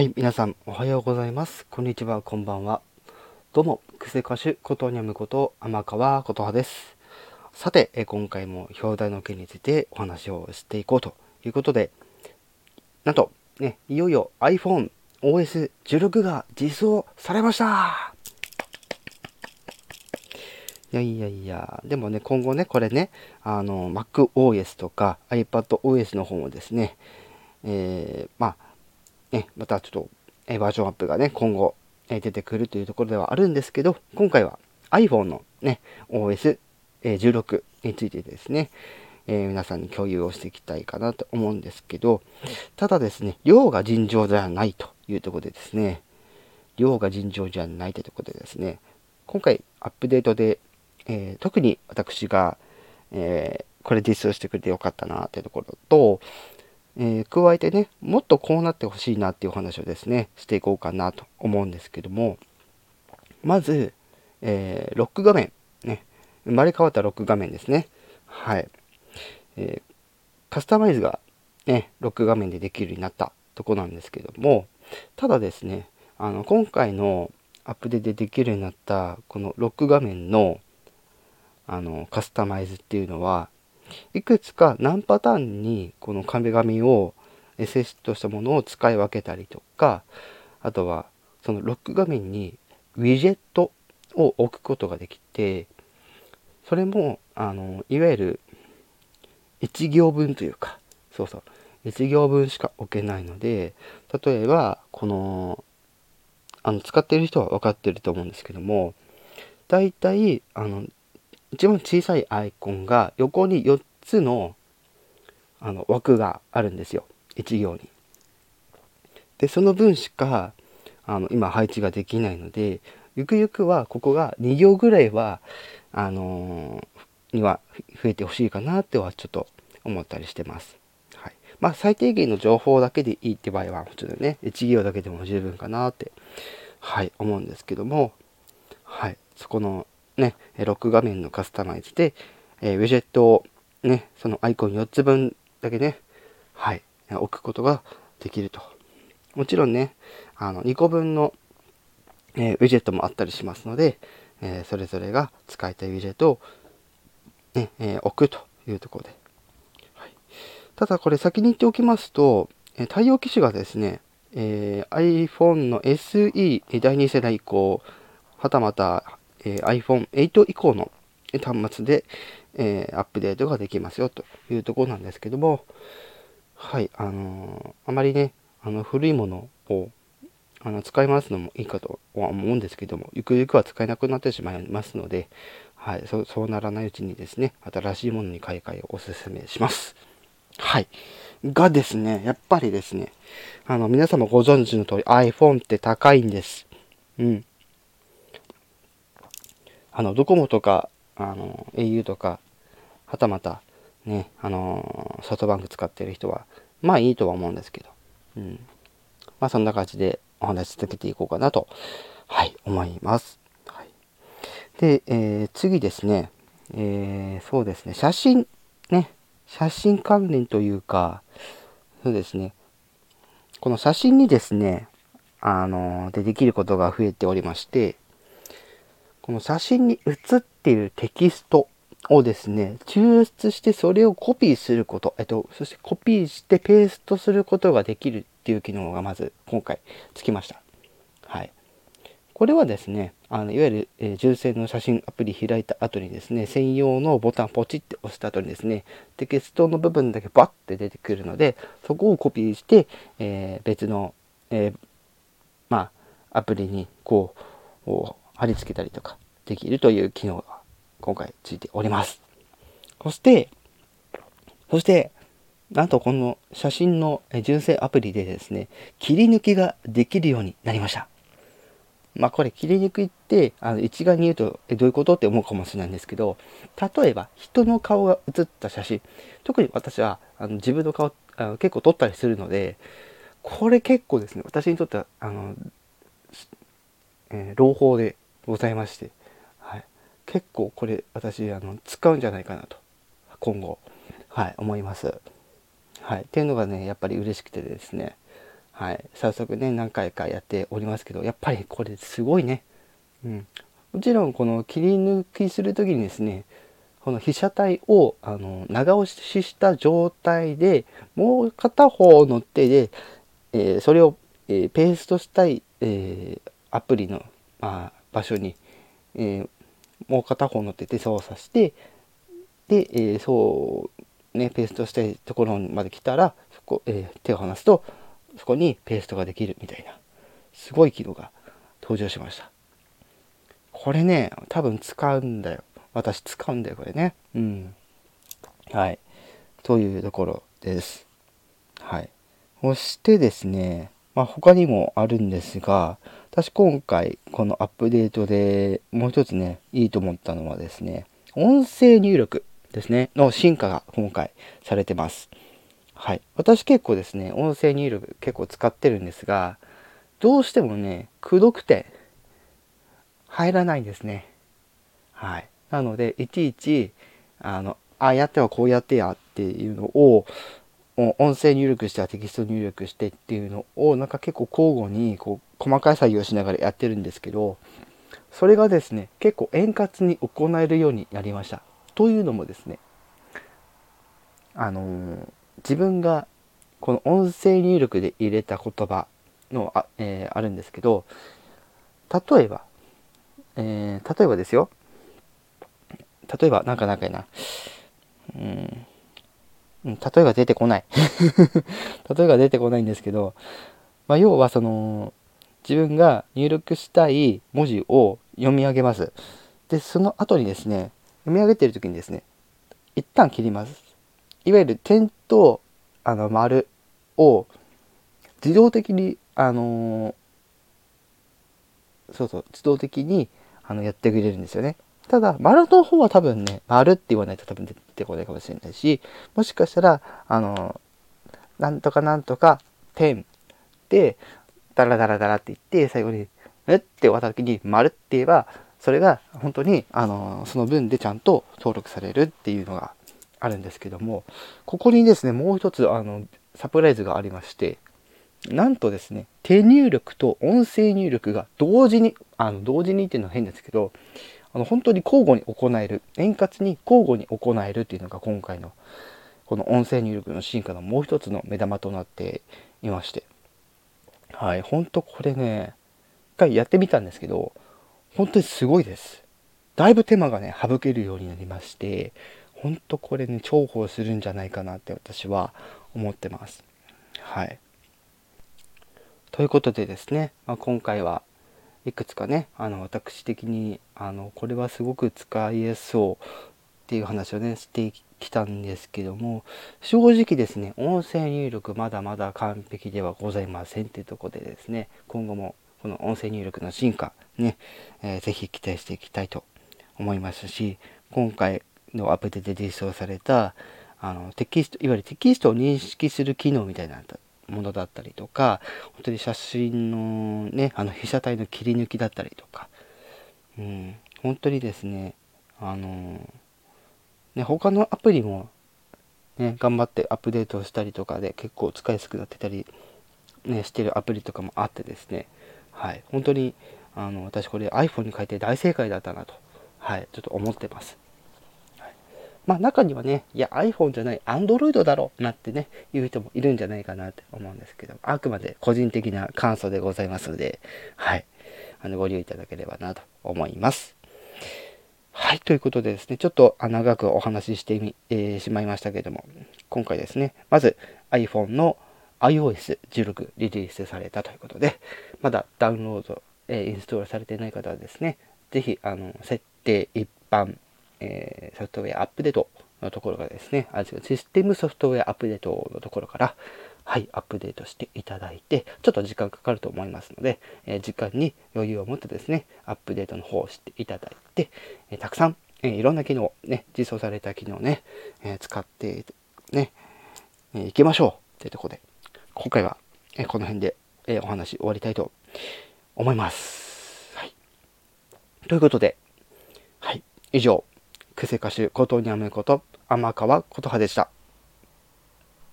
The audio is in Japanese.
はい、皆さんおはようございます。こんにちは、こんばんは。どうも、クセ歌手ことにゃむこと天川琴葉です。さて、え今回も表題の件についてお話をしていこうということで、なんと、ね、いよいよ iPhone OS16 が実装されましたいやいやいや、でもね、今後ね、これね、あの、MacOS とか iPadOS の方もですね、えー、まあ、ね、またちょっと、バージョンアップがね、今後、出てくるというところではあるんですけど、今回は iPhone のね、OS16 についてですね、えー、皆さんに共有をしていきたいかなと思うんですけど、ただですね、量が尋常ではないというところでですね、量が尋常じゃないというところでですね、今回アップデートで、えー、特に私が、えー、これ実装してくれてよかったなというところと、えー、加えてね、もっとこうなってほしいなっていうお話をですね、していこうかなと思うんですけども、まず、えー、ロック画面、ね、生まれ変わったロック画面ですね。はい。えー、カスタマイズがね、ロック画面でできるようになったとこなんですけども、ただですね、あの、今回のアップデートでできるようになった、このロック画面の、あの、カスタマイズっていうのは、いくつか何パターンにこの壁紙をセットしたものを使い分けたりとかあとはそのロック画面にウィジェットを置くことができてそれもあのいわゆる1行分というかそうそう1行分しか置けないので例えばこのあの使ってる人は分かってると思うんですけどもだいたいあの一番小さいアイコンが横に4つのあの枠があるんですよ1行に。でその分しかあの今配置ができないのでゆくゆくはここが2行ぐらいはあのー、には増えてほしいかなってはちょっと思ったりしてます。はい、まあ最低限の情報だけでいいって場合はもちろんね1行だけでも十分かなってはい思うんですけどもはいそこのね、ロック画面のカスタマイズで、えー、ウィジェットをね、そのアイコン4つ分だけね、はい、置くことができると。もちろんね、あの、2個分の、えー、ウィジェットもあったりしますので、えー、それぞれが使いたいウィジェットを、ね、えー、置くというところで。はい、ただこれ先に言っておきますと、え対応機種がですね、え iPhone の SE 第2世代以降、はたまたえ、iPhone8 以降の端末で、えー、アップデートができますよというところなんですけども、はい、あのー、あまりね、あの古いものをあの使い回すのもいいかとは思うんですけども、ゆくゆくは使えなくなってしまいますので、はい、そそうならないうちにですね、新しいものに買い替えをお勧めします。はい。がですね、やっぱりですね、あの、皆様ご存知の通り iPhone って高いんです。うん。あの、ドコモとか、あの、au とか、はたまた、ね、あの、ソフトバンク使ってる人は、まあいいとは思うんですけど、うん。まあそんな感じでお話し続けていこうかなと、はい、思います。はい、で、えー、次ですね、えー、そうですね、写真、ね、写真関連というか、そうですね、この写真にですね、あの、でできることが増えておりまして、この写真に写っているテキストをですね、抽出してそれをコピーすること、えっと、そしてコピーしてペーストすることができるっていう機能がまず今回つきました。はい。これはですね、あのいわゆる、えー、純正の写真アプリ開いた後にですね、専用のボタンポチって押した後にですね、テキストの部分だけバッて出てくるので、そこをコピーして、えー、別の、えー、まあ、アプリにこう、貼り付けたりとかできるという機能が今回ついております。そして、そして、なんとこの写真の純正アプリでですね、切り抜きができるようになりました。まあこれ切り抜きってあの一概に言うとえどういうことって思うかもしれないんですけど例えば人の顔が写った写真特に私はあの自分の顔あの結構撮ったりするのでこれ結構ですね私にとってはあの、えー、朗報でございまして、はい、結構これ私あの使うんじゃないかなと。今後、はい、思います。はい、っていうのがねやっぱり嬉しくてですね、はい、早速ね何回かやっておりますけどやっぱりこれすごいね、うん、もちろんこの切り抜きする時にですねこの被写体をあの長押しした状態でもう片方の手で、えー、それを、えー、ペーストしたい、えー、アプリの、まあ、場所に、えもう片方の手で操作してで、えそうねペーストしたいところまで来たらそこ、え手を離すとそこにペーストができるみたいな、すごい機能が登場しました。これね、多分使うんだよ。私使うんだよ、これね。うん。はい。というところです。はい。そしてですね、まあ、他にもあるんですが、私今回このアップデートでもう一つね、いいと思ったのはですね、音声入力ですね、の進化が今回されてます。はい。私結構ですね、音声入力結構使ってるんですが、どうしてもね、くどくて入らないんですね。はい。なので、いちいち、あの、あ、やってはこうやってやっていうのを、音声入力してはテキスト入力してっていうのを、なんか結構交互に、こう、細かい作業をしながらやってるんですけど、それがですね、結構円滑に行えるようになりました。というのもですね、あのー自分がこの音声入力で入れた言葉のあ,、えー、あるんですけど例えば、えー、例えばですよ。例えばなんかなんかやな。うん。例えが出てこない。例えが出てこないんですけど、まあ、要はその自分が入力したい文字を読み上げます。でその後にですね読み上げてる時にですね一旦切ります。いわゆる点とあの丸を自動的にあのそうそう自動的にあのやってくれるんですよね。ただ丸の方は多分ね丸って言わないと多分出てこないかもしれないしもしかしたらあのなんとかなんとか点でダラダラダラって言って最後に「えっ?」て終わった時に「丸」って言えばそれが本当にあのその分でちゃんと登録されるっていうのがあるんですけども、ここにですね、もう一つ、あの、サプライズがありまして、なんとですね、手入力と音声入力が同時に、あの、同時にっていうのは変ですけど、あの、本当に交互に行える、円滑に交互に行えるっていうのが今回の、この音声入力の進化のもう一つの目玉となっていまして。はい、本当これね、一回やってみたんですけど、本当にすごいです。だいぶ手間がね、省けるようになりまして、ほんとこれね重宝するんじゃないかなって私は思ってます。はい。ということでですね、まあ、今回はいくつかねあの私的にあのこれはすごく使いやすそうっていう話をねしてきたんですけども正直ですね音声入力まだまだ完璧ではございませんっていうとこでですね今後もこの音声入力の進化ね、えー、ぜひ期待していきたいと思いますし今回のアプリで実装されたあのテキストいわゆるテキストを認識する機能みたいなものだったりとか本当に写真のねあの被写体の切り抜きだったりとか、うん、本当にですねあのね他のアプリもね頑張ってアップデートしたりとかで結構使いやすくなってたりねしてるアプリとかもあってですねはい本当にあの私これ iPhone に変えて大正解だったなとはいちょっと思ってます。まあ中にはね、いや iPhone じゃない Android だろうなってね、言う人もいるんじゃないかなって思うんですけど、あくまで個人的な感想でございますので、はい。あの、ご利用いただければなと思います。はい、ということでですね、ちょっと長くお話ししてみ、えー、しまいましたけれども、今回ですね、まず iPhone の iOS16 リリースされたということで、まだダウンロード、えー、インストールされていない方はですね、ぜひ、あの、設定一般えー、ソフトウェアアップデートのところがですね、あシステムソフトウェアアップデートのところから、はい、アップデートしていただいて、ちょっと時間かかると思いますので、えー、時間に余裕を持ってですね、アップデートの方をしていただいて、えー、たくさん、えー、いろんな機能、ね、実装された機能ね、え使ってね、えいきましょうというところで、今回は、えこの辺で、えお話終わりたいと思います。はい。ということで、はい、以上、クセ歌手、ことにゃむこと、天川琴葉でした。